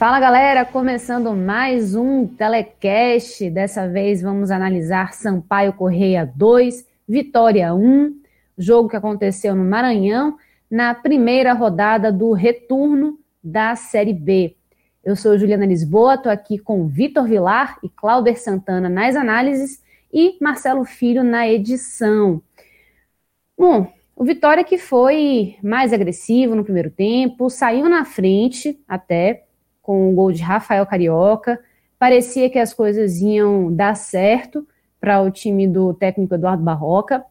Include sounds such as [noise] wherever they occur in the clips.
Fala galera, começando mais um telecast. Dessa vez vamos analisar Sampaio Correia 2, Vitória 1, jogo que aconteceu no Maranhão na primeira rodada do retorno da Série B. Eu sou Juliana Lisboa, estou aqui com Vitor Vilar e Clauber Santana nas análises e Marcelo Filho na edição. Bom, o Vitória que foi mais agressivo no primeiro tempo, saiu na frente até com o gol de Rafael Carioca. Parecia que as coisas iam dar certo para o time do técnico Eduardo Barroca,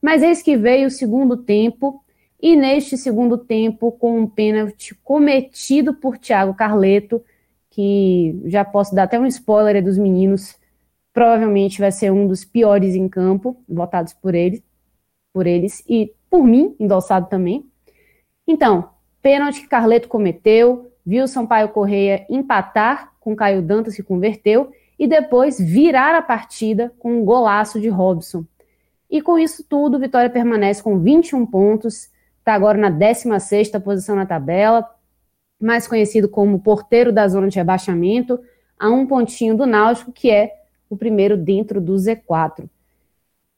mas eis que veio o segundo tempo, e neste segundo tempo, com um pênalti cometido por Thiago Carleto, que já posso dar até um spoiler dos meninos, provavelmente vai ser um dos piores em campo, votados por eles, por eles e por mim, endossado também. Então, pênalti que Carleto cometeu, viu Sampaio Correia empatar com Caio Dantas, que converteu, e depois virar a partida com um golaço de Robson. E com isso tudo, Vitória permanece com 21 pontos, está agora na 16ª posição na tabela, mais conhecido como porteiro da zona de rebaixamento, a um pontinho do Náutico, que é o primeiro dentro do Z4.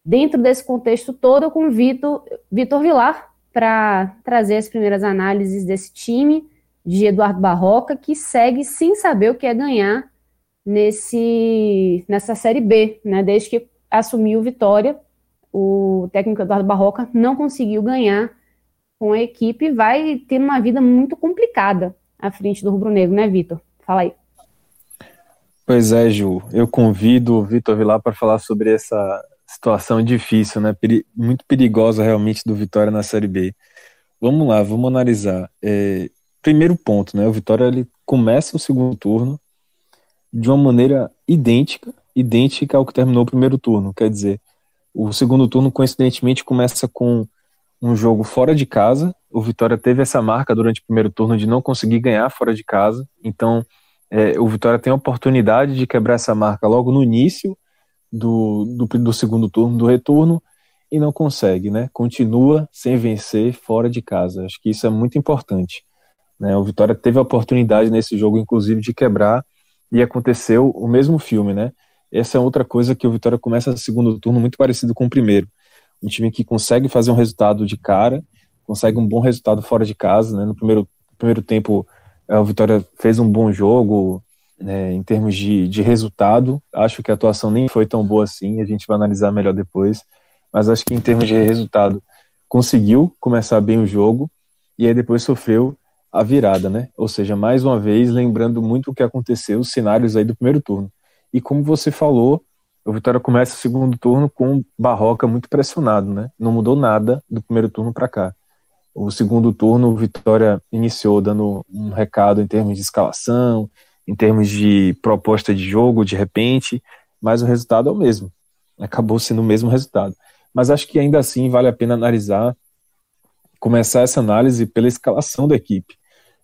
Dentro desse contexto todo, eu convido Vitor Vilar para trazer as primeiras análises desse time, de Eduardo Barroca, que segue sem saber o que é ganhar nesse, nessa Série B, né? Desde que assumiu Vitória, o técnico Eduardo Barroca não conseguiu ganhar com a equipe vai ter uma vida muito complicada à frente do Rubro Negro, né, Vitor? Fala aí. Pois é, Ju. Eu convido o Vitor Vilar para falar sobre essa situação difícil, né? muito perigosa realmente do Vitória na Série B. Vamos lá, vamos analisar. É, primeiro ponto, né? O Vitória ele começa o segundo turno de uma maneira idêntica, idêntica ao que terminou o primeiro turno. Quer dizer, o segundo turno coincidentemente começa com um jogo fora de casa. O Vitória teve essa marca durante o primeiro turno de não conseguir ganhar fora de casa. Então, é, o Vitória tem a oportunidade de quebrar essa marca logo no início do, do, do segundo turno, do retorno, e não consegue, né? Continua sem vencer fora de casa. Acho que isso é muito importante. Né? O Vitória teve a oportunidade nesse jogo, inclusive, de quebrar e aconteceu o mesmo filme, né? Essa é outra coisa que o Vitória começa no segundo turno muito parecido com o primeiro. Um time que consegue fazer um resultado de cara, consegue um bom resultado fora de casa, né? No primeiro, primeiro tempo, é, o Vitória fez um bom jogo né, em termos de, de resultado. Acho que a atuação nem foi tão boa assim, a gente vai analisar melhor depois. Mas acho que em termos de resultado, conseguiu começar bem o jogo e aí depois sofreu a virada, né? Ou seja, mais uma vez, lembrando muito o que aconteceu, os cenários aí do primeiro turno. E como você falou, o Vitória começa o segundo turno com Barroca muito pressionado, né? Não mudou nada do primeiro turno para cá. O segundo turno, o Vitória iniciou dando um recado em termos de escalação, em termos de proposta de jogo, de repente, mas o resultado é o mesmo. Acabou sendo o mesmo resultado. Mas acho que ainda assim vale a pena analisar, começar essa análise pela escalação da equipe.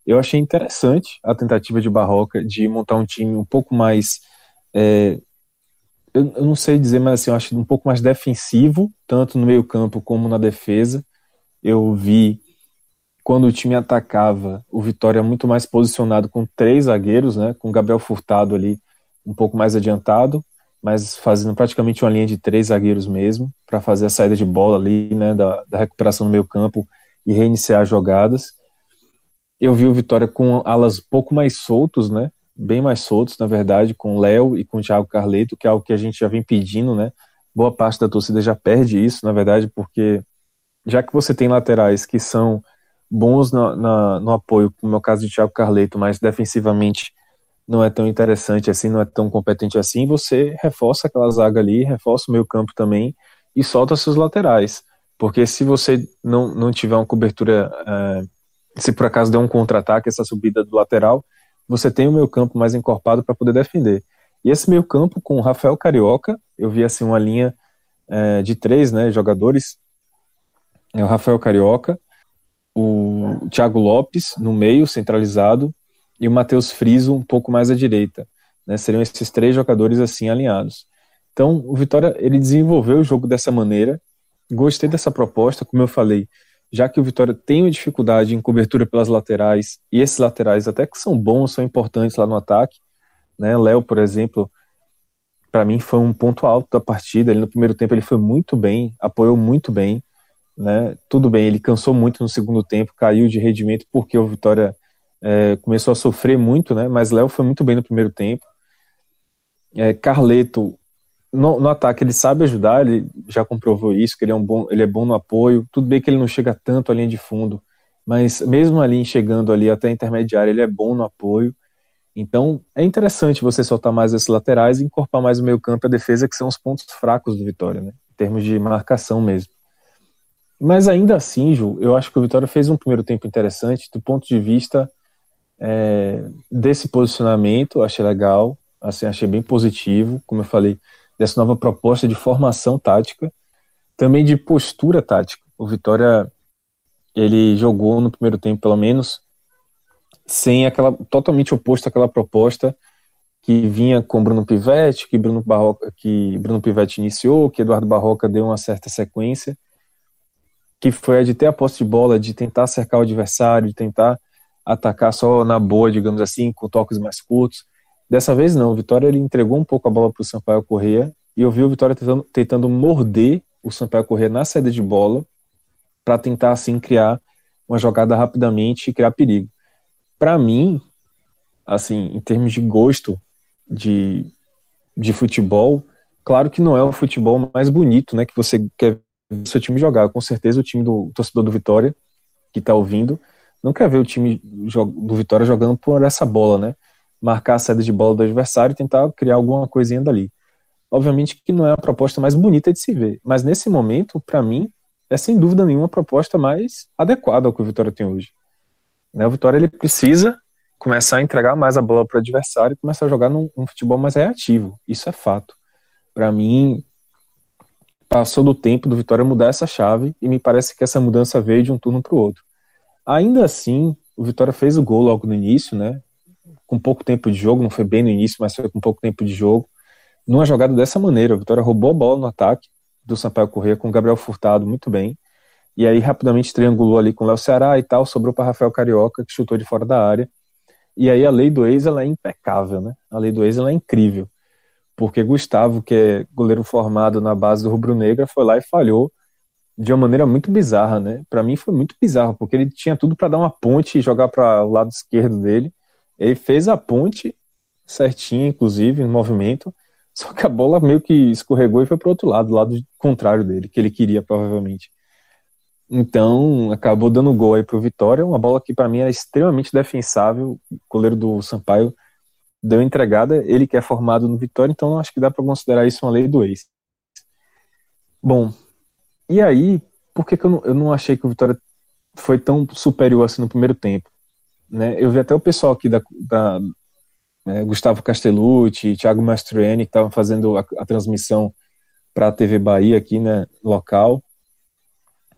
Eu achei interessante a tentativa de Barroca de montar um time um pouco mais. É, eu, eu, não sei dizer, mas assim, eu acho um pouco mais defensivo, tanto no meio-campo como na defesa. Eu vi quando o time atacava, o Vitória muito mais posicionado com três zagueiros, né, com Gabriel Furtado ali um pouco mais adiantado, mas fazendo praticamente uma linha de três zagueiros mesmo, para fazer a saída de bola ali, né, da, da recuperação no meio campo e reiniciar jogadas. Eu vi o Vitória com alas pouco mais soltos, né? Bem mais soltos, na verdade, com o Léo e com o Thiago Carleto, que é algo que a gente já vem pedindo, né? Boa parte da torcida já perde isso, na verdade, porque já que você tem laterais que são bons na, no apoio, como é o caso de Thiago Carleto, mas defensivamente não é tão interessante assim, não é tão competente assim, você reforça aquela zaga ali, reforça o meio campo também e solta seus laterais. Porque se você não, não tiver uma cobertura, é, se por acaso der um contra-ataque, essa subida do lateral, você tem o meio campo mais encorpado para poder defender. E esse meio campo com o Rafael Carioca, eu vi assim uma linha é, de três né, jogadores, é o Rafael Carioca, o Thiago Lopes no meio, centralizado, e o Matheus Friso um pouco mais à direita. Né, seriam esses três jogadores assim alinhados. Então, o Vitória ele desenvolveu o jogo dessa maneira. Gostei dessa proposta, como eu falei, já que o Vitória tem uma dificuldade em cobertura pelas laterais, e esses laterais até que são bons, são importantes lá no ataque. Né? Léo, por exemplo, para mim foi um ponto alto da partida. Ele no primeiro tempo ele foi muito bem, apoiou muito bem. Né? Tudo bem, ele cansou muito no segundo tempo, caiu de rendimento porque o Vitória é, começou a sofrer muito, né? Mas Léo foi muito bem no primeiro tempo. É, Carleto no, no, ataque ele sabe ajudar, ele já comprovou isso, que ele é um bom, ele é bom no apoio. Tudo bem que ele não chega tanto à linha de fundo, mas mesmo ali chegando ali até a intermediária, ele é bom no apoio. Então é interessante você soltar mais esses laterais e incorporar mais o meio campo e a defesa, que são os pontos fracos do Vitória, né? Em termos de marcação mesmo. Mas ainda assim, Ju, eu acho que o Vitória fez um primeiro tempo interessante do ponto de vista é, desse posicionamento, achei legal, assim, achei bem positivo, como eu falei, dessa nova proposta de formação tática, também de postura tática. O Vitória ele jogou no primeiro tempo, pelo menos, sem aquela totalmente oposto àquela proposta que vinha com Bruno Pivetti, que Bruno Barroca, que Bruno Pivetti iniciou, que Eduardo Barroca deu uma certa sequência, que foi a de ter a posse de bola, de tentar cercar o adversário, de tentar atacar só na boa, digamos assim, com toques mais curtos. Dessa vez não, o Vitória ele entregou um pouco a bola para o Sampaio Corrêa e eu vi o Vitória tentando, tentando morder o Sampaio Corrêa na saída de bola para tentar assim criar uma jogada rapidamente e criar perigo. Para mim, assim, em termos de gosto de, de futebol, claro que não é o futebol mais bonito, né, que você quer ver seu time jogar. Com certeza o time do o torcedor do Vitória que está ouvindo não quer ver o time do Vitória jogando por essa bola, né? Marcar a saída de bola do adversário e tentar criar alguma coisinha dali. Obviamente que não é a proposta mais bonita de se ver, mas nesse momento, para mim, é sem dúvida nenhuma a proposta mais adequada ao que o Vitória tem hoje. Né? O Vitória ele precisa começar a entregar mais a bola para o adversário e começar a jogar num, num futebol mais reativo. Isso é fato. Para mim, passou do tempo do Vitória mudar essa chave e me parece que essa mudança veio de um turno para o outro. Ainda assim, o Vitória fez o gol logo no início, né? Com pouco tempo de jogo, não foi bem no início, mas foi com pouco tempo de jogo. Numa jogada dessa maneira, o Vitória roubou a bola no ataque do Sampaio Corrêa com o Gabriel Furtado muito bem. E aí rapidamente triangulou ali com o Léo Ceará e tal, sobrou para Rafael Carioca, que chutou de fora da área. E aí a lei do ex ela é impecável, né? A lei do ex ela é incrível. Porque Gustavo, que é goleiro formado na base do Rubro Negra, foi lá e falhou de uma maneira muito bizarra, né? Para mim foi muito bizarro, porque ele tinha tudo para dar uma ponte e jogar para o lado esquerdo dele. Ele fez a ponte certinha, inclusive, no movimento, só que a bola meio que escorregou e foi para o outro lado, do lado contrário dele, que ele queria provavelmente. Então, acabou dando gol aí pro Vitória, uma bola que para mim era extremamente defensável. O goleiro do Sampaio deu entregada, ele que é formado no Vitória, então acho que dá para considerar isso uma lei do ex. Bom, e aí, por que, que eu, não, eu não achei que o Vitória foi tão superior assim no primeiro tempo? Né? Eu vi até o pessoal aqui da, da né, Gustavo Castellucci, Thiago Mastroeni, que estavam fazendo a, a transmissão para a TV Bahia aqui, né, local,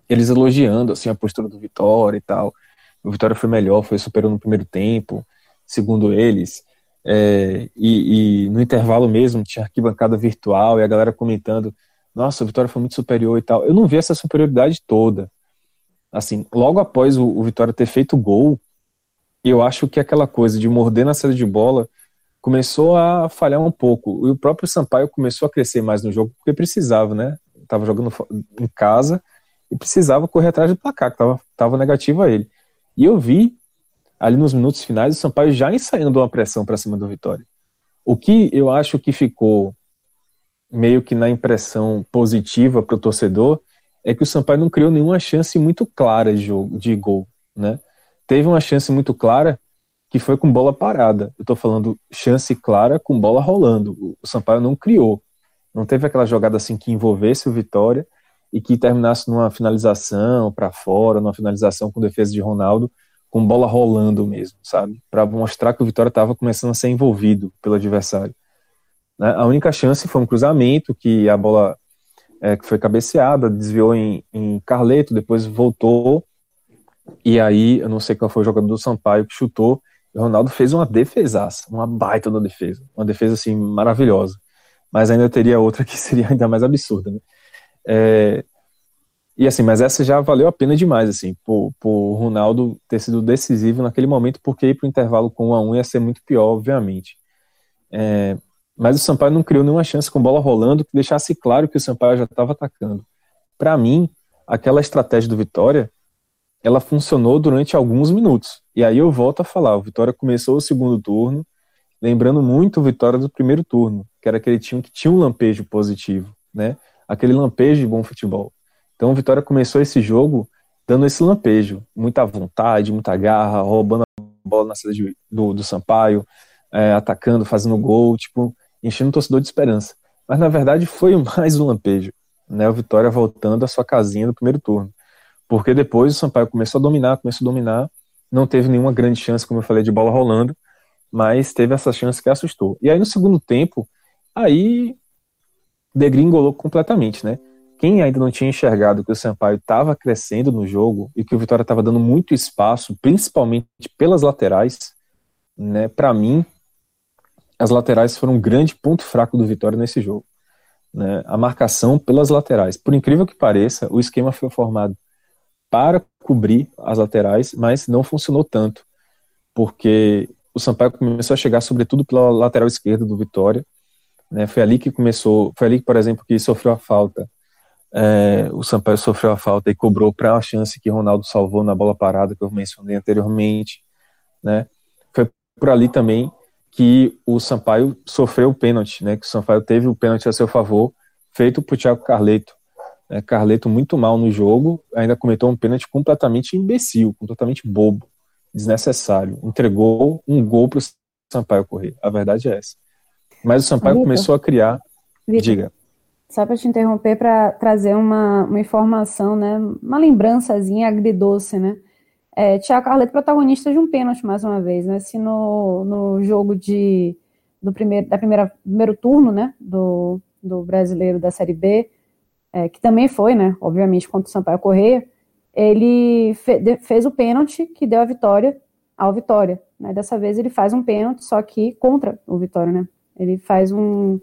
eles elogiando assim a postura do Vitória e tal. O Vitória foi melhor, foi superior no primeiro tempo, segundo eles. É, e, e, no intervalo mesmo tinha arquibancada virtual e a galera comentando nossa, a Vitória foi muito superior e tal. Eu não vi essa superioridade toda. Assim, logo após o, o Vitória ter feito o gol, eu acho que aquela coisa de morder na saída de bola começou a falhar um pouco. E o próprio Sampaio começou a crescer mais no jogo porque precisava, né? Tava jogando em casa e precisava correr atrás do placar, que tava, tava negativo a ele. E eu vi ali nos minutos finais o Sampaio já ensaiando uma pressão para cima do Vitória. O que eu acho que ficou meio que na impressão positiva para o torcedor é que o Sampaio não criou nenhuma chance muito clara de, jogo, de gol, né? Teve uma chance muito clara que foi com bola parada. Eu estou falando chance clara com bola rolando. O Sampaio não criou. Não teve aquela jogada assim que envolvesse o Vitória e que terminasse numa finalização para fora, numa finalização com defesa de Ronaldo, com bola rolando mesmo, sabe? Para mostrar que o Vitória estava começando a ser envolvido pelo adversário. Né? A única chance foi um cruzamento que a bola é, que foi cabeceada, desviou em, em Carleto, depois voltou, e aí, eu não sei qual foi o jogador do Sampaio que chutou, o Ronaldo fez uma defesaça, uma baita da defesa, uma defesa assim maravilhosa, mas ainda teria outra [laughs] que seria ainda mais absurda, né? É, e assim, mas essa já valeu a pena demais, assim, por, por Ronaldo ter sido decisivo naquele momento, porque ir para o intervalo com 1 a 1 ia ser muito pior, obviamente. É, mas o Sampaio não criou nenhuma chance com bola rolando que deixasse claro que o Sampaio já estava atacando. Para mim, aquela estratégia do Vitória, ela funcionou durante alguns minutos. E aí eu volto a falar, o Vitória começou o segundo turno, lembrando muito o Vitória do primeiro turno, que era aquele time que tinha um lampejo positivo, né? Aquele lampejo de bom futebol. Então o Vitória começou esse jogo dando esse lampejo, muita vontade, muita garra, roubando a bola na saída do, do Sampaio, é, atacando, fazendo gol, tipo, enchendo o torcedor de esperança. Mas na verdade foi [laughs] mais um lampejo, né? O Vitória voltando à sua casinha no primeiro turno. Porque depois o Sampaio começou a dominar, começou a dominar, não teve nenhuma grande chance, como eu falei, de bola rolando, mas teve essa chance que assustou. E aí no segundo tempo, aí degringolou completamente, né? Quem ainda não tinha enxergado que o Sampaio estava crescendo no jogo e que o Vitória estava dando muito espaço, principalmente pelas laterais, né? Para mim, as laterais foram um grande ponto fraco do Vitória nesse jogo. Né? A marcação pelas laterais. Por incrível que pareça, o esquema foi formado para cobrir as laterais, mas não funcionou tanto, porque o Sampaio começou a chegar sobretudo pela lateral esquerda do Vitória. Né? Foi ali que começou, foi ali, por exemplo, que sofreu a falta. É, o Sampaio sofreu a falta e cobrou para a chance que Ronaldo salvou na bola parada que eu mencionei anteriormente. Né? Foi por ali também que o Sampaio sofreu o pênalti, né? Que o Sampaio teve o pênalti a seu favor, feito por Thiago Carleto. É, Carleto muito mal no jogo, ainda cometeu um pênalti completamente imbecil, completamente bobo, desnecessário. Entregou um gol para o Sampaio correr. A verdade é essa. Mas o Sampaio Victor, começou a criar. Victor, diga. Só para te interromper, para trazer uma, uma informação, né? Uma lembrançazinha agridoce, né? É, Thiago Carleto protagonista de um pênalti mais uma vez, né? Se no, no jogo de do primeiro da primeira primeiro turno, né, do, do brasileiro da Série B, é, que também foi, né, obviamente contra o Sampaio Correia, ele fe, de, fez o pênalti que deu a vitória ao Vitória. Né? Dessa vez ele faz um pênalti, só que contra o Vitória, né? Ele faz um,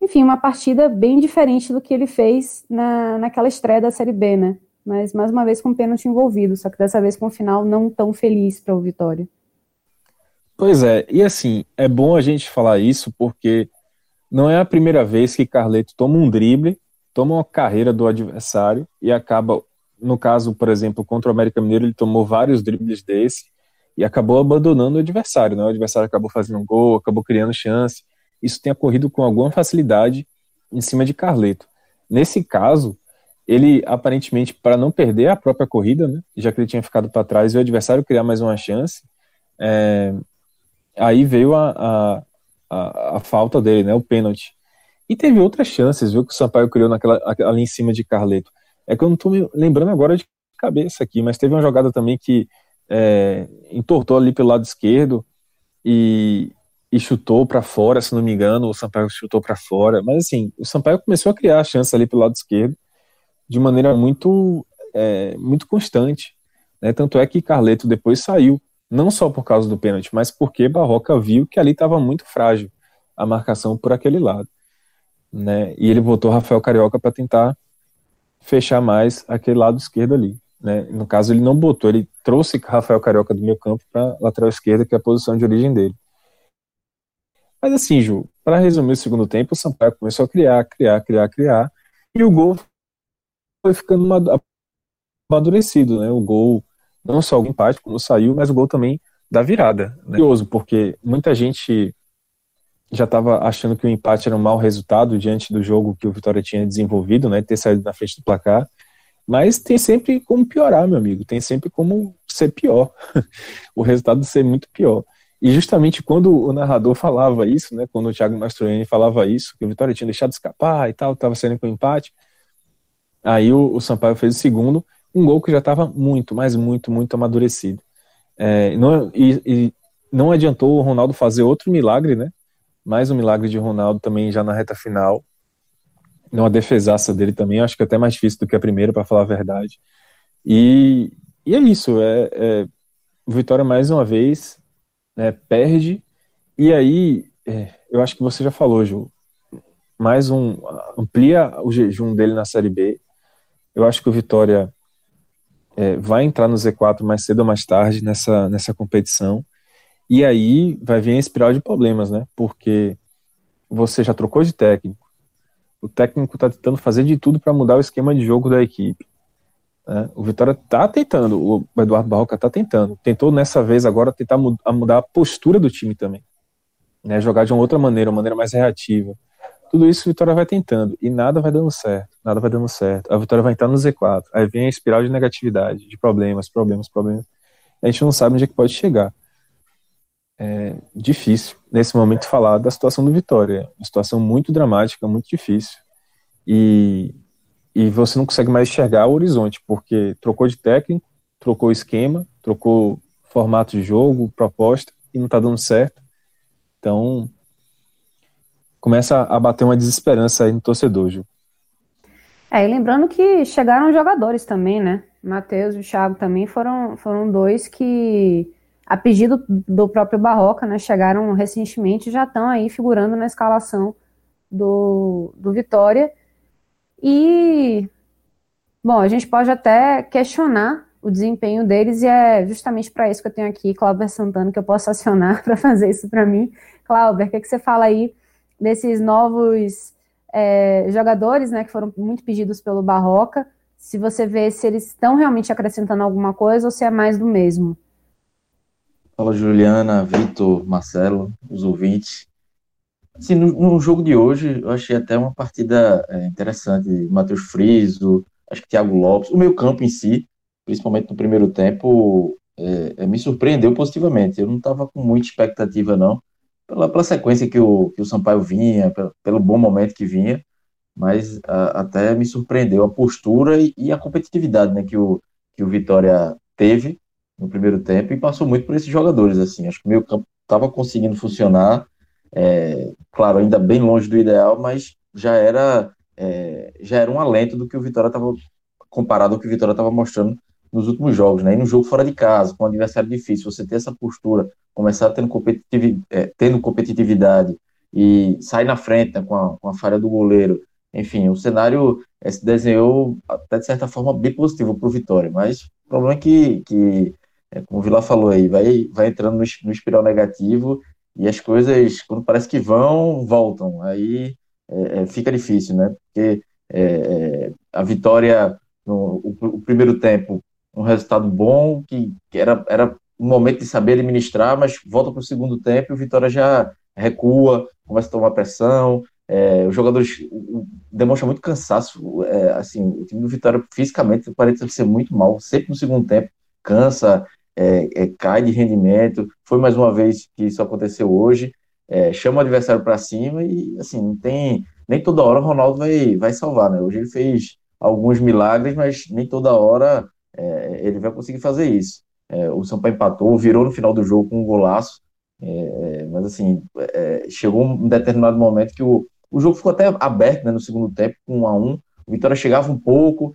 enfim, uma partida bem diferente do que ele fez na, naquela estreia da Série B, né? mas mais uma vez com pênalti envolvido, só que dessa vez com um final não tão feliz para o Vitória. Pois é, e assim, é bom a gente falar isso porque não é a primeira vez que Carleto toma um drible, toma uma carreira do adversário e acaba, no caso, por exemplo, contra o América Mineiro, ele tomou vários dribles desse e acabou abandonando o adversário, né? O adversário acabou fazendo um gol, acabou criando chance. Isso tem ocorrido com alguma facilidade em cima de Carleto. Nesse caso, ele aparentemente para não perder a própria corrida, né, já que ele tinha ficado para trás e o adversário criar mais uma chance, é, aí veio a, a, a, a, falta dele, né, o pênalti. E teve outras chances, viu, que o Sampaio criou naquela, ali em cima de Carleto. É que eu não estou me lembrando agora de cabeça aqui, mas teve uma jogada também que é, entortou ali pelo lado esquerdo e, e chutou para fora, se não me engano, o Sampaio chutou para fora. Mas assim, o Sampaio começou a criar a chance ali pelo lado esquerdo de maneira muito, é, muito constante. Né? Tanto é que Carleto depois saiu, não só por causa do pênalti, mas porque Barroca viu que ali estava muito frágil a marcação por aquele lado. Né? E ele botou Rafael Carioca para tentar fechar mais aquele lado esquerdo ali. Né? No caso, ele não botou, ele trouxe Rafael Carioca do meio campo para lateral esquerda, que é a posição de origem dele. Mas assim, Ju, para resumir o segundo tempo, o Sampaio começou a criar, criar, criar, criar, e o gol foi ficando amadurecido, né? O gol, não só o empate, como saiu, mas o gol também da virada. Né? Curioso, porque muita gente já estava achando que o empate era um mau resultado diante do jogo que o Vitória tinha desenvolvido, né? Ter saído na frente do placar. Mas tem sempre como piorar, meu amigo. Tem sempre como ser pior. [laughs] o resultado ser muito pior. E justamente quando o narrador falava isso, né, quando o Thiago Mastroianni falava isso, que o Vitória tinha deixado escapar e tal, estava saindo com empate, aí o, o, Sampaio fez o segundo, um gol que já estava muito, mas muito, muito amadurecido. É, não, e, e, não adiantou o Ronaldo fazer outro milagre, né? Mais um milagre de Ronaldo também já na reta final. Uma defesaça dele também, acho que é até mais difícil do que a primeira, para falar a verdade. E, e é isso, é, é Vitória mais uma vez né, perde, e aí, é, eu acho que você já falou, Ju, mais um, amplia o jejum dele na Série B, eu acho que o Vitória é, vai entrar no Z4 mais cedo ou mais tarde nessa, nessa competição, e aí vai vir a espiral de problemas, né, porque você já trocou de técnico, o técnico está tentando fazer de tudo para mudar o esquema de jogo da equipe. Né? O Vitória está tentando, o Eduardo Barroca está tentando. Tentou nessa vez agora tentar mudar a postura do time também. Né? Jogar de uma outra maneira, uma maneira mais reativa. Tudo isso o Vitória vai tentando e nada vai dando certo. Nada vai dando certo. A Vitória vai entrar no Z4. Aí vem a espiral de negatividade, de problemas, problemas, problemas. A gente não sabe onde é que pode chegar. É difícil, nesse momento, falar da situação do Vitória. Uma situação muito dramática, muito difícil. E e você não consegue mais enxergar o horizonte, porque trocou de técnico, trocou esquema, trocou formato de jogo, proposta, e não está dando certo. Então, começa a bater uma desesperança aí no torcedor, Ju. É, e lembrando que chegaram jogadores também, né? Matheus e o Thiago também foram, foram dois que, a pedido do próprio Barroca, né, chegaram recentemente e já estão aí figurando na escalação do, do Vitória. E, bom, a gente pode até questionar o desempenho deles, e é justamente para isso que eu tenho aqui Cláudio Santana, que eu posso acionar [laughs] para fazer isso para mim. Cláudio, o que, é que você fala aí desses novos é, jogadores, né, que foram muito pedidos pelo Barroca? Se você vê se eles estão realmente acrescentando alguma coisa ou se é mais do mesmo. Fala Juliana, Vitor, Marcelo, os ouvintes. Assim, no, no, jogo de hoje, eu achei até uma partida é, interessante. Matheus Friso, acho que Thiago Lopes, o meio campo em si, principalmente no primeiro tempo, é, é, me surpreendeu positivamente. Eu não estava com muita expectativa, não, pela, pela sequência que o, que o Sampaio vinha, pelo, pelo bom momento que vinha, mas a, até me surpreendeu a postura e, e, a competitividade né, que, o, que o Vitória teve no primeiro tempo e passou muito por esses jogadores. assim Acho que o meio campo estava conseguindo funcionar é, claro, ainda bem longe do ideal, mas já era, é, já era um alento do que o Vitória estava, comparado ao que o Vitória estava mostrando nos últimos jogos, né? E no jogo fora de casa, com um adversário difícil, você ter essa postura, começar tendo, competitiv é, tendo competitividade e sair na frente né, com, a, com a falha do goleiro, enfim, o cenário é, se desenhou até de certa forma bem positivo para o Vitória, mas o problema é que, que é, como o Vila falou aí, vai, vai entrando no, no espiral negativo e as coisas, quando parece que vão, voltam. Aí é, é, fica difícil, né? Porque é, é a vitória, no o, o, primeiro tempo, um resultado bom, que, que, era, era um momento de saber administrar, mas volta para o segundo tempo e o Vitória já recua, começa a tomar pressão. É, os jogadores demonstram muito cansaço. É, assim, o time do Vitória fisicamente parece ser muito mal, sempre no segundo tempo cansa, é, é, cai de rendimento. Foi mais uma vez que isso aconteceu hoje. É, chama o adversário para cima e assim não tem nem toda hora o Ronaldo vai, vai salvar, né? Hoje ele fez alguns milagres, mas nem toda hora é, ele vai conseguir fazer isso. É, o Sampaio empatou, virou no final do jogo com um golaço, é, mas assim chegou um determinado momento que o, o jogo ficou até aberto né, no segundo tempo, com um a um. O Vitória chegava um pouco,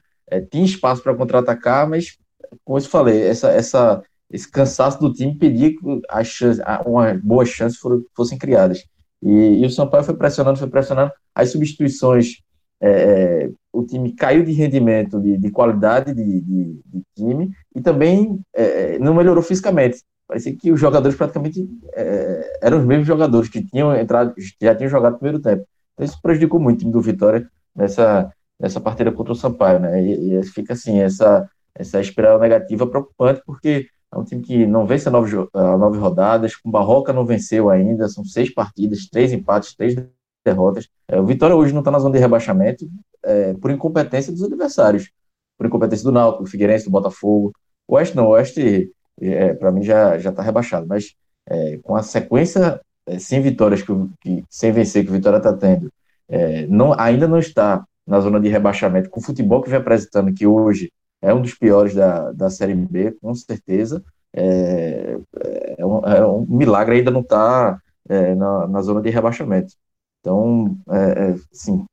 tinha espaço para contra-atacar, mas como eu falei, essa, essa, esse cansaço do time pedia que as chances, uma boas chances fossem criadas. E, e, o São Paulo foi pressionando, foi pressionando. As substituições, é, é, o time caiu de rendimento, de, de qualidade de, de, de, time, e também é, não melhorou fisicamente. Parecia que os jogadores praticamente é, eram os mesmos jogadores que tinham entrado, já tinham jogado no primeiro tempo. Então isso prejudicou muito o time do Vitória nessa, nessa partida contra o Sampaio, né? E, e fica assim, essa, essa espiral negativa preocupante, porque é um time que não vence nove, nove rodadas, com Barroca não venceu ainda, são seis partidas, três empates, três derrotas. É, o Vitória hoje não está na zona de rebaixamento é, por incompetência dos adversários. por incompetência do Náutico, do Figueirense, do Botafogo. O Oeste não, o Oeste, é, para mim, já está rebaixado, mas é, com a sequência é, sem vitórias, que, que, sem vencer que o Vitória está tendo, é, não, ainda não está na zona de rebaixamento, com o futebol que vem apresentando, que hoje é um dos piores da, da Série B, com certeza, é, é, um, é um, milagre ainda não estar tá, na, na zona de rebaixamento. Então, é, assim,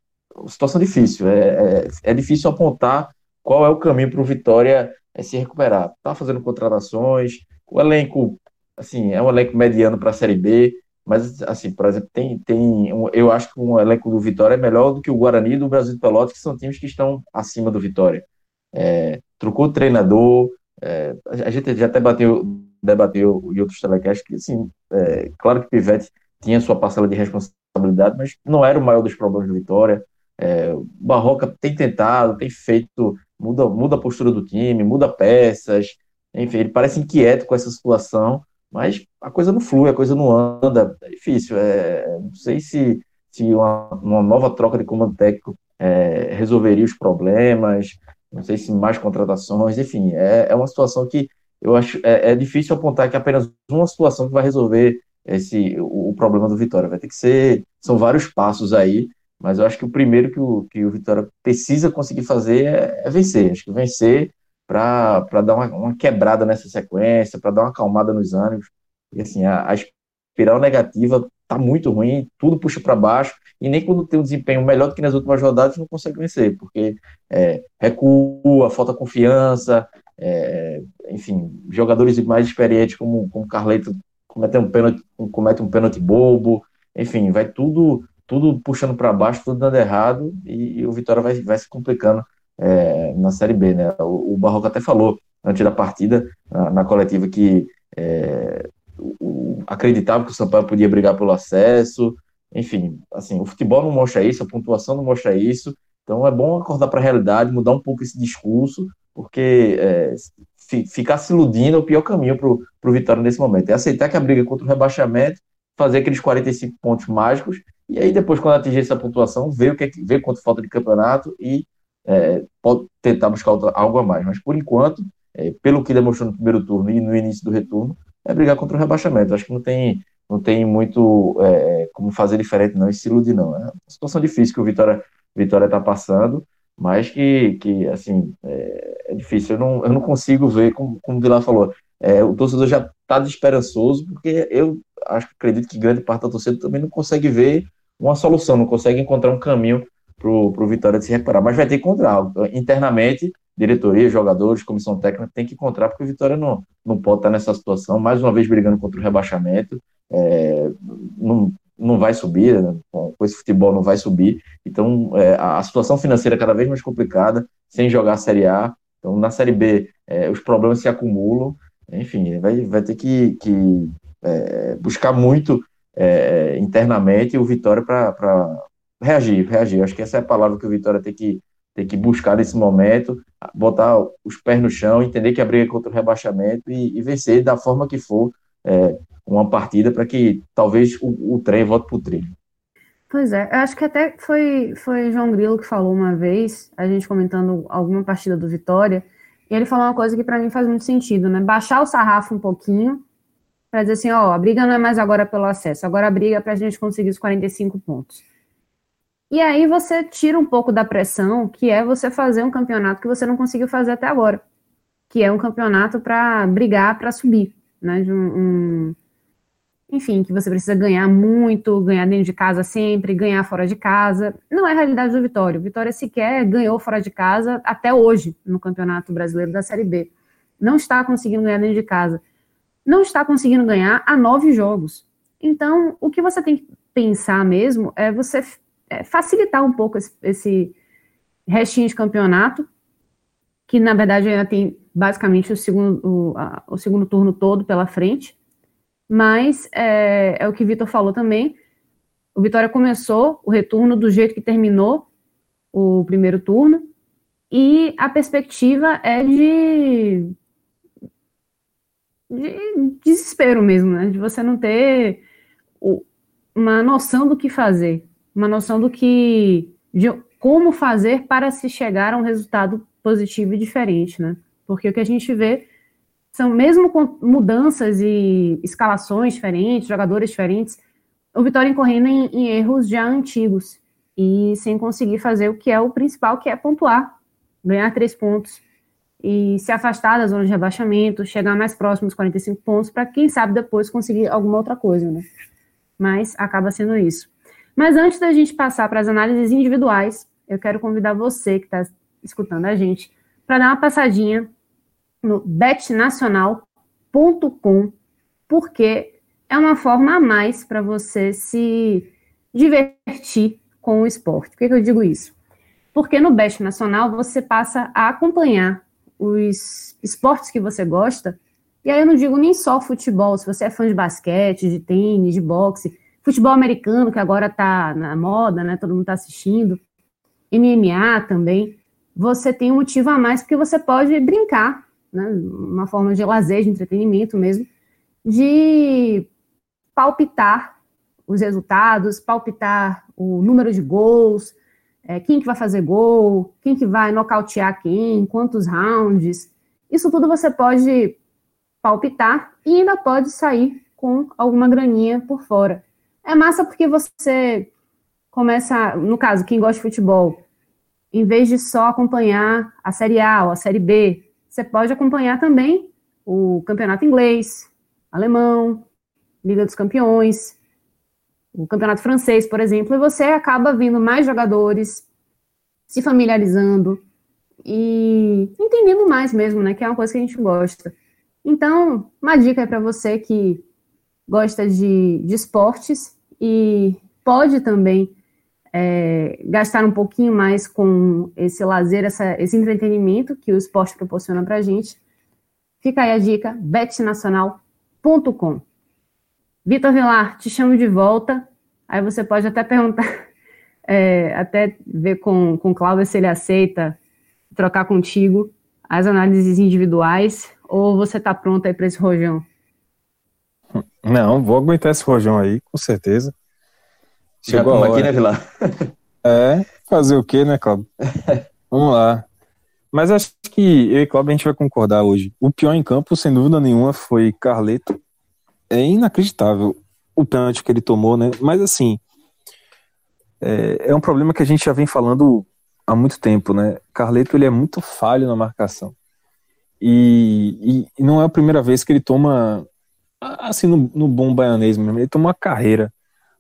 situação difícil. É, é, é, difícil apontar qual é o caminho para o Vitória é, se recuperar. Está fazendo contratações, o elenco, assim, é um elenco mediano para a Série B, mas, assim, por exemplo, tem, tem um, eu acho que um elenco do Vitória é melhor do que o Guarani do Brasil de Pelotas, que são times que estão acima do Vitória. É, trocou treinador, é, a gente já até bateu, debateu em outros telecasts que, assim, é, claro que Pivete tinha sua parcela de responsabilidade, mas não era o maior dos problemas do Vitória. É, o Barroca tem tentado, tem feito, muda, muda a postura do time, muda peças, enfim, ele parece inquieto com essa situação, mas a coisa não flui, a coisa não anda, é difícil. É, não sei se, se uma, uma nova troca de comando técnico é, resolveria os problemas, não sei se mais contratações, enfim, é, é uma situação que eu acho é, é difícil apontar que apenas uma situação que vai resolver esse o, o, problema do Vitória. Vai ter que ser, são vários passos aí, mas eu acho que o primeiro que o, que o Vitória precisa conseguir fazer é, é vencer. Acho que vencer para dar uma, uma, quebrada nessa sequência, para dar uma acalmada nos ânimos. E assim, a, a espiral negativa tá muito ruim, tudo puxa para baixo, e nem quando tem um desempenho melhor do que nas últimas rodadas não consegue vencer, porque é, recua, falta confiança, é, enfim, jogadores mais experientes como, como Carleto comete um pênalti, comete um pênalti bobo, enfim, vai tudo tudo puxando para baixo, tudo dando errado, e, e, o Vitória vai, vai se complicando é, na Série B, né? O, o Barroco até falou antes da partida, na, na coletiva, que é, o, acreditava que o Sampaio podia brigar pelo acesso, enfim, assim, o futebol não mostra isso, a pontuação não mostra isso, então é bom acordar para a realidade, mudar um pouco esse discurso, porque é, ficar se iludindo é o pior caminho para o Vitória nesse momento. É aceitar que a briga contra o rebaixamento, fazer aqueles 45 pontos mágicos e aí depois, quando atingir essa pontuação, ver o que é ver quanto falta de campeonato e é, pode tentar buscar outra, algo a mais. Mas por enquanto, é, pelo que demonstrou no primeiro turno e no início do retorno, é brigar contra o rebaixamento. Acho que não tem, não tem muito é, como fazer diferente, não, e se iludir, não. É uma situação difícil que o Vitória Vitória está passando, mas que, que assim, é, é, difícil. Eu não, eu não consigo ver, como, como o Vilar falou, é, o torcedor já está desesperançoso, porque eu acho, acredito que grande parte da torcida também não consegue ver uma solução, não consegue encontrar um caminho para o Vitória de se recuperar. Mas vai ter que encontrar. Internamente, diretoria, jogadores, comissão técnica, tem que encontrar, porque o Vitória não, não pode estar nessa situação, mais uma vez brigando contra o rebaixamento. É, não, não vai subir, né? com esse futebol não vai subir. Então, é, a situação financeira é cada vez mais complicada, sem jogar a Série A. Então, na Série B, é, os problemas se acumulam. Enfim, vai, vai ter que, que é, buscar muito é, internamente o Vitória para reagir, reagir. Acho que essa é a palavra que o Vitória tem que, tem que buscar nesse momento, botar os pés no chão, entender que a briga é contra o rebaixamento e, e vencer da forma que for é, uma partida para que talvez o, o trem volte para o trilho. Pois é, eu acho que até foi, foi João Grilo que falou uma vez, a gente comentando alguma partida do Vitória, e ele falou uma coisa que para mim faz muito sentido, né? Baixar o sarrafo um pouquinho para dizer assim, ó, a briga não é mais agora pelo acesso, agora a briga é para a gente conseguir os 45 pontos. E aí você tira um pouco da pressão, que é você fazer um campeonato que você não conseguiu fazer até agora, que é um campeonato para brigar para subir, né? De um, um, enfim, que você precisa ganhar muito, ganhar dentro de casa sempre, ganhar fora de casa. Não é a realidade do Vitória. O Vitória sequer ganhou fora de casa até hoje no Campeonato Brasileiro da Série B. Não está conseguindo ganhar dentro de casa não está conseguindo ganhar a nove jogos. Então, o que você tem que pensar mesmo é você facilitar um pouco esse, esse restinho de campeonato, que na verdade ainda tem basicamente o segundo, o, a, o segundo turno todo pela frente, mas é, é o que o Vitor falou também. O Vitória começou o retorno do jeito que terminou o primeiro turno, e a perspectiva é de de desespero mesmo, né? De você não ter uma noção do que fazer, uma noção do que de como fazer para se chegar a um resultado positivo e diferente, né? Porque o que a gente vê são, mesmo com mudanças e escalações diferentes, jogadores diferentes, o Vitória incorrendo em, em erros já antigos e sem conseguir fazer o que é o principal, que é pontuar, ganhar três pontos e se afastar da zona de rebaixamento, chegar mais próximo dos 45 pontos, para quem sabe depois conseguir alguma outra coisa, né? Mas acaba sendo isso. Mas antes da gente passar para as análises individuais, eu quero convidar você que está escutando a gente para dar uma passadinha no betnacional.com, porque é uma forma a mais para você se divertir com o esporte. Por que, que eu digo isso? Porque no Bet Nacional você passa a acompanhar os esportes que você gosta, e aí eu não digo nem só futebol, se você é fã de basquete, de tênis, de boxe, futebol americano, que agora está na moda, né? Todo mundo está assistindo, MMA também. Você tem um motivo a mais porque você pode brincar, né? Uma forma de lazer, de entretenimento mesmo, de palpitar os resultados, palpitar o número de gols, é, quem que vai fazer gol, quem que vai nocautear quem, quantos rounds. Isso tudo você pode palpitar e ainda pode sair com alguma graninha por fora. É massa porque você começa, no caso, quem gosta de futebol, em vez de só acompanhar a Série A ou a Série B, você pode acompanhar também o campeonato inglês, alemão, Liga dos Campeões, o campeonato francês, por exemplo, e você acaba vendo mais jogadores, se familiarizando e entendendo mais mesmo, né? Que é uma coisa que a gente gosta. Então, uma dica é para você que gosta de, de esportes e pode também é, gastar um pouquinho mais com esse lazer, essa, esse entretenimento que o esporte proporciona para a gente. Fica aí a dica, betnacional.com. Vitor Vilar, te chamo de volta. Aí você pode até perguntar, [laughs] é, até ver com, com o Cláudio se ele aceita trocar contigo as análises individuais, ou você está pronto aí para esse rojão? Não, vou aguentar esse rojão aí, com certeza. Chegou Já aqui, né, Vilar? É, fazer o quê, né, Cláudio? [laughs] Vamos lá. Mas acho que eu e Cláudio a gente vai concordar hoje. O pior em campo, sem dúvida nenhuma, foi Carleto. É inacreditável o pênalti que ele tomou, né? Mas assim, é, é, um problema que a gente já vem falando há muito tempo, né? Carleto ele é muito falho na marcação. E, e, e não é a primeira vez que ele toma, assim, no, no bom baianês mesmo, ele toma uma carreira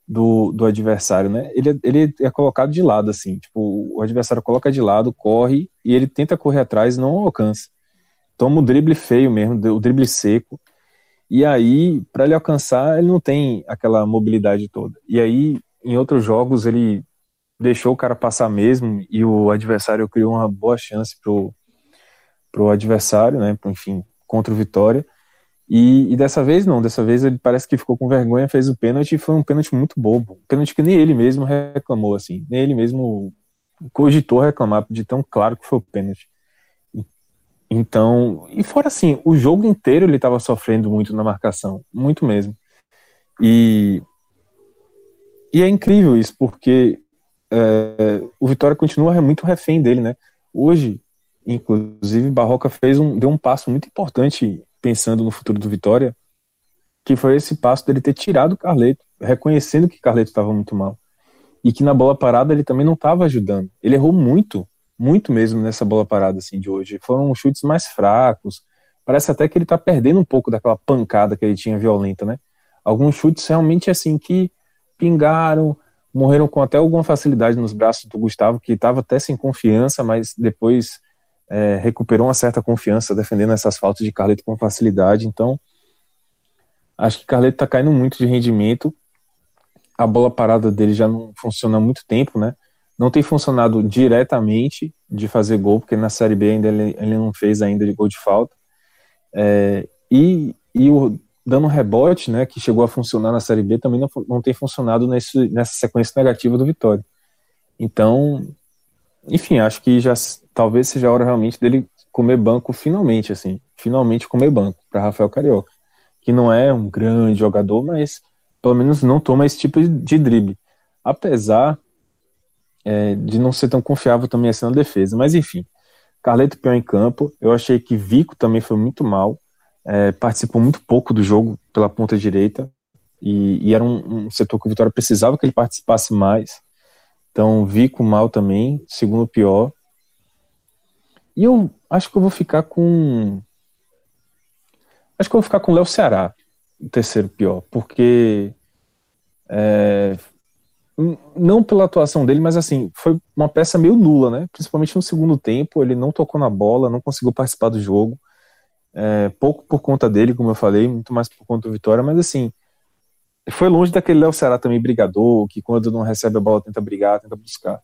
do, do adversário, né? Ele, ele é colocado de lado, assim, tipo, o adversário coloca de lado, corre, e ele tenta correr atrás e não alcança. Toma o drible feio mesmo, o drible seco, e aí, para ele alcançar, ele não tem aquela mobilidade toda. E aí, em outros jogos, ele deixou o cara passar mesmo e o adversário criou uma boa chance pro, pro adversário, né? Enfim, contra o Vitória. E, e, dessa vez não, dessa vez ele parece que ficou com vergonha, fez o pênalti e foi um pênalti muito bobo. Um pênalti que nem ele mesmo reclamou, assim. Nem ele mesmo cogitou reclamar de tão claro que foi o pênalti. Então, e fora assim, o jogo inteiro ele estava sofrendo muito na marcação, muito mesmo. E, e é incrível isso, porque é, o Vitória continua muito refém dele, né? Hoje, inclusive, Barroca fez um, deu um passo muito importante pensando no futuro do Vitória, que foi esse passo dele ter tirado o Carleto, reconhecendo que Carleto estava muito mal. E que na bola parada ele também não estava ajudando. Ele errou muito muito mesmo nessa bola parada assim de hoje. Foram chutes mais fracos. Parece até que ele tá perdendo um pouco daquela pancada que ele tinha violenta, né? Alguns chutes realmente assim que pingaram, morreram com até alguma facilidade nos braços do Gustavo, que estava até sem confiança, mas depois é, recuperou uma certa confiança defendendo essas faltas de Carleto com facilidade. Então, acho que Carleto está caindo muito de rendimento. A bola parada dele já não funciona há muito tempo, né? não tem funcionado diretamente de fazer gol, porque na Série B ainda ele, ele não fez ainda de gol de falta. É, e, e o dando rebote, né, que chegou a funcionar na Série B, também não, não tem funcionado nesse, nessa sequência negativa do Vitória. Então, enfim, acho que já talvez seja a hora realmente dele comer banco finalmente, assim, finalmente comer banco para Rafael Carioca, que não é um grande jogador, mas pelo menos não toma esse tipo de drible. Apesar é, de não ser tão confiável também assim na defesa. Mas enfim, Carleto pior em campo. Eu achei que Vico também foi muito mal. É, participou muito pouco do jogo pela ponta direita. E, e era um, um, setor que o Vitória precisava que ele participasse mais. Então, Vico mal também, segundo pior. E eu acho que eu vou ficar com. Acho que eu vou ficar com o Léo Ceará, o terceiro pior, porque. É, não pela atuação dele, mas assim, foi uma peça meio nula, né? Principalmente no segundo tempo, ele não tocou na bola, não conseguiu participar do jogo. É, pouco por conta dele, como eu falei, muito mais por conta do Vitória, mas assim, foi longe daquele Léo Ceará também brigador, que quando não recebe a bola tenta brigar, tenta buscar.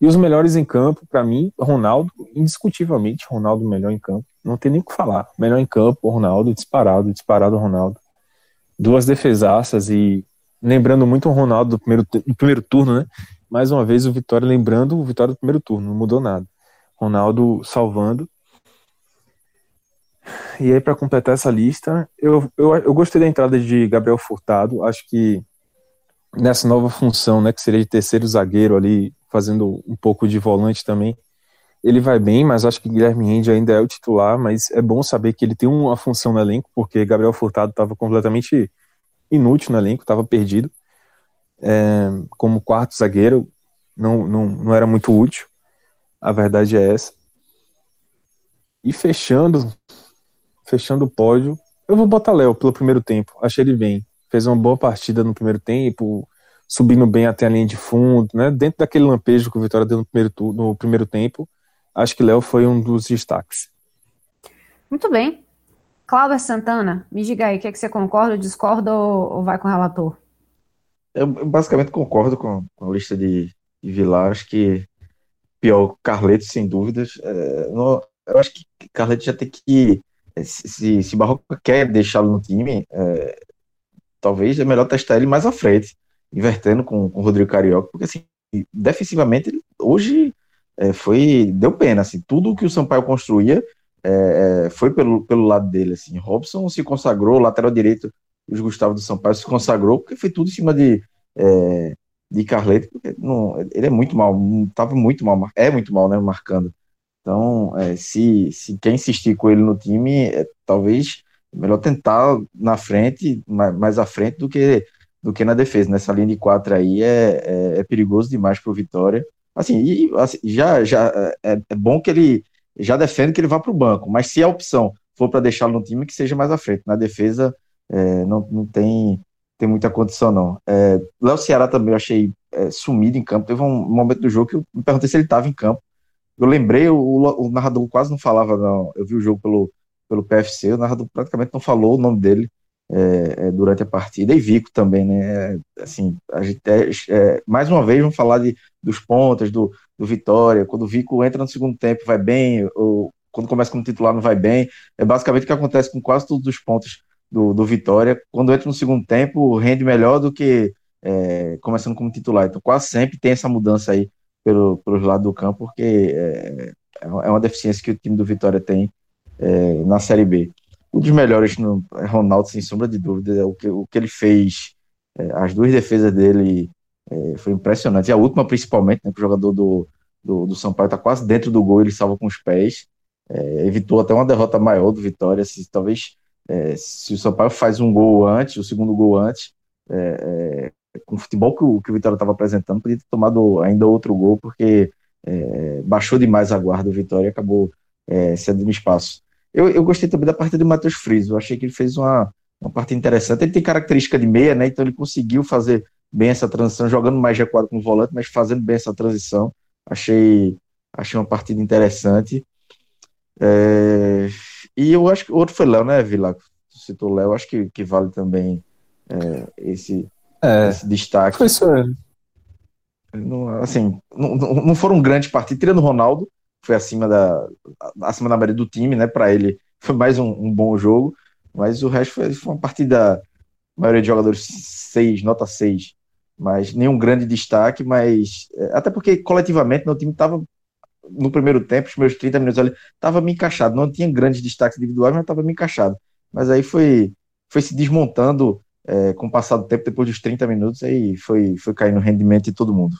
E os melhores em campo, para mim, Ronaldo, indiscutivelmente, Ronaldo melhor em campo. Não tem nem o que falar. Melhor em campo, Ronaldo, disparado, disparado Ronaldo. Duas defesaças e lembrando muito o Ronaldo do primeiro, do primeiro turno, né? Mais uma vez o Vitória lembrando o Vitória do primeiro turno, não mudou nada. Ronaldo salvando. E aí, para completar essa lista, eu, eu, eu gostei da entrada de Gabriel Furtado. Acho que nessa nova função, né, que seria de terceiro zagueiro ali, fazendo um pouco de volante também. Ele vai bem, mas acho que Guilherme Rende ainda é o titular, mas é bom saber que ele tem uma função no elenco, porque Gabriel Furtado estava completamente inútil no elenco, estava perdido. É, como quarto zagueiro, não, não, não era muito útil. A verdade é essa. E fechando, fechando o pódio, eu vou botar Léo pelo primeiro tempo. Achei ele bem. Fez uma boa partida no primeiro tempo, subindo bem até a linha de fundo, né? Dentro daquele lampejo que o Vitória deu no primeiro, no primeiro tempo, acho que Léo foi um dos destaques. Muito bem. Cláudia Santana, me diga aí, o que, é que você concorda, discorda ou, ou vai com o relator? Eu basicamente concordo com, com a lista de, de Vilar, acho que pior Carleto, sem dúvidas. É, não, eu acho que Carleto já tem que. Se, se Barroca quer deixá-lo no time, é, talvez é melhor testar ele mais à frente invertendo com, com o Rodrigo Carioca, porque assim, defensivamente, hoje é, foi, deu pena, assim, tudo que o Sampaio construía é, é, foi pelo, pelo lado dele, assim, Robson se consagrou, lateral direito, os Gustavo do Sampaio se consagrou, porque foi tudo em cima de, é, de Carleto, porque não, ele é muito mal, estava muito mal, é muito mal, né, marcando, então, é, se, se quer insistir com ele no time, é, talvez melhor tentar na frente, mais, mais à frente do que do que na defesa. Nessa linha de quatro aí é, é, é perigoso demais para o Vitória. Assim, e, assim, já, já é, é, bom que ele já defende que ele vá para o banco, mas se a opção for para deixá-lo no time, que seja mais à frente. Na defesa é, não, não tem, tem muita condição, não. É, Léo Ceará também eu achei é, sumido em campo. Teve um momento do jogo que eu me perguntei se ele estava em campo. Eu lembrei, o, o, narrador quase não falava, não. Eu vi o jogo pelo, pelo PFC, o narrador praticamente não falou o nome dele é, é, durante a partida, e Vico também, né? É, assim, a gente é, é, mais uma vez vamos falar de, dos pontas, do, do Vitória, quando o Vico entra no segundo tempo vai bem, ou quando começa como titular não vai bem, é basicamente o que acontece com quase todos os pontos do, do Vitória, quando entra no segundo tempo rende melhor do que é, começando como titular, então quase sempre tem essa mudança aí pelo, pelos lados do campo, porque é, é uma deficiência que o time do Vitória tem na Série B um dos melhores no é Ronaldo, sem sombra de dúvida. O que, o que ele fez, é, as duas defesas dele é, foi impressionante. E a última, principalmente, né, que o jogador do, do, do Sampaio está quase dentro do gol, ele salva com os pés. É, evitou até uma derrota maior do Vitória. Se, talvez é, se o Sampaio faz um gol antes, o segundo gol antes, é, com o futebol que o, que o Vitória estava apresentando, podia ter tomado ainda outro gol, porque baixou demais a guarda. O Vitória acabou cedendo espaço. Eu, eu gostei também da partida do Matheus Friso. Eu achei que ele fez uma, uma partida interessante. Ele tem característica de meia, né? Então ele conseguiu fazer bem essa transição, jogando mais recuado com o volante, mas fazendo bem essa transição. Achei, achei uma partida interessante. É, e eu acho que o outro foi Léo, né, Vila? Citou Léo, acho que, que vale também é, esse, é, esse destaque. Foi isso. Não, assim, não, não foram grandes partidas, tirando o Ronaldo, foi acima da, acima da média do time, né? Para ele foi mais um, um, bom jogo, mas o resto foi, foi uma partida, maioria de jogadores 6, nota 6, mas nenhum grande destaque, mas é, até porque coletivamente meu time estava no primeiro tempo, os meus 30 minutos ali, estava me encaixado, não tinha grandes destaques individuais, mas estava me encaixado. Mas aí foi, foi se desmontando é, com o passar do tempo, depois dos 30 minutos, aí foi, foi caindo o rendimento de todo mundo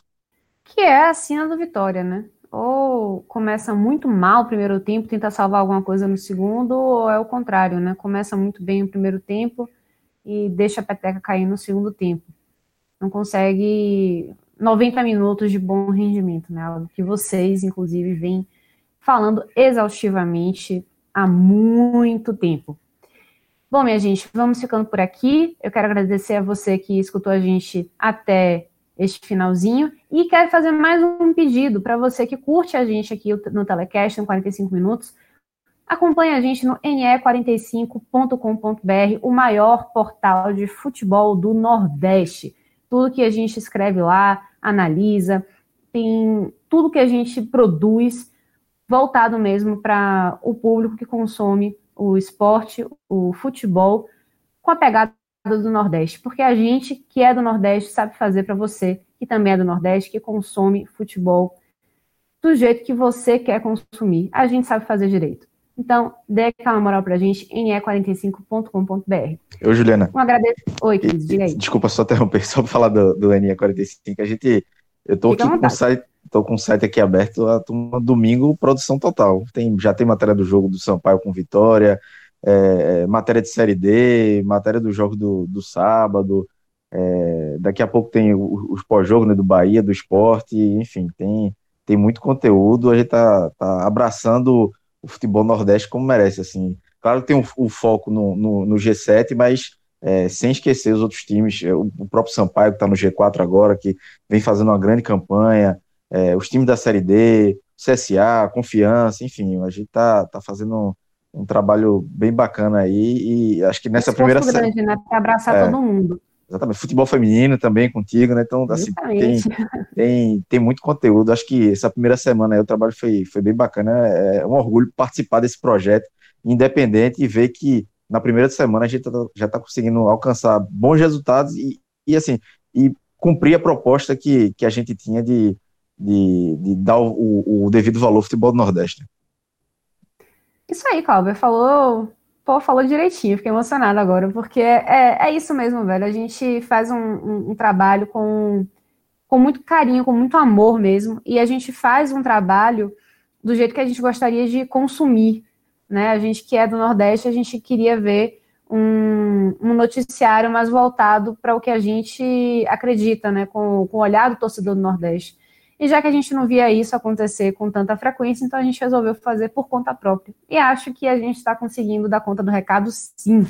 que é a cena do Vitória, né? Ou começa muito mal o primeiro tempo, tenta salvar alguma coisa no segundo, ou é o contrário, né? Começa muito bem o primeiro tempo e deixa a peteca cair no segundo tempo. Não consegue 90 minutos de bom rendimento, né? Algo que vocês, inclusive, vêm falando exaustivamente há muito tempo. Bom, minha gente, vamos ficando por aqui. Eu quero agradecer a você que escutou a gente até este finalzinho e quero fazer mais um pedido para você que curte a gente aqui no Telecast em 45 minutos. Acompanhe a gente no ne45.com.br, o maior portal de futebol do Nordeste. Tudo que a gente escreve lá, analisa, tem tudo que a gente produz voltado mesmo para o público que consome o esporte, o futebol, com a pegada do Nordeste, porque a gente que é do Nordeste sabe fazer para você, que também é do Nordeste, que consome futebol do jeito que você quer consumir. A gente sabe fazer direito. Então, dê aquela moral pra gente em e45.com.br. Ô, Juliana. Um agradeço. Oi, Cris, diga aí. Desculpa só interromper, [laughs] só pra falar do, do NE45. A gente. Eu tô Fica aqui com o site, tô com o site aqui aberto, a turma, domingo, produção total. Tem, já tem matéria do jogo do Sampaio com Vitória, é, é, matéria de Série D, matéria do jogo do, do sábado. É, daqui a pouco tem os pós-jogo né, do Bahia, do esporte, enfim, tem, tem muito conteúdo. A gente tá, tá abraçando o futebol nordeste como merece, assim. Claro que tem o, o foco no, no, no, G7, mas é, sem esquecer os outros times, é, o, o próprio Sampaio que está no G4 agora, que vem fazendo uma grande campanha, é, os times da Série D, CSA, Confiança, enfim, a gente está tá fazendo um, trabalho bem bacana aí e acho que nessa primeira série... grande, né, para abraçar é, todo mundo. Exatamente, futebol feminino também contigo, né? Então, assim, tem, [laughs] tem, tem muito conteúdo. Acho que essa primeira semana aí o trabalho foi, foi bem bacana. É um orgulho participar desse projeto independente e ver que na primeira semana a gente tá, já está conseguindo alcançar bons resultados e, e assim, e cumprir a proposta que, que a gente tinha de, de, de dar o, o devido valor ao futebol do Nordeste. Isso aí, Cláudio, falou Pô, falou direitinho, fiquei emocionada agora, porque é, é isso mesmo, velho. A gente faz um, um, um, trabalho com, com muito carinho, com muito amor mesmo, e a gente faz um trabalho do jeito que a gente gostaria de consumir, né? A gente que é do Nordeste, a gente queria ver um, um noticiário mais voltado para o que a gente acredita, né? Com, com o olhar do torcedor do Nordeste. E já que a gente não via isso acontecer com tanta frequência, então a gente resolveu fazer por conta própria. E acho que a gente está conseguindo dar conta do recado, sim.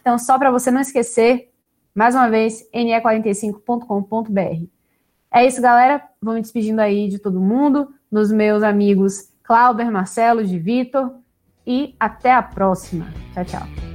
Então, só para você não esquecer, mais uma vez, ne45.com.br. É isso, galera. Vou me despedindo aí de todo mundo, dos meus amigos Clauber, Marcelo, de Vitor. E até a próxima. Tchau, tchau.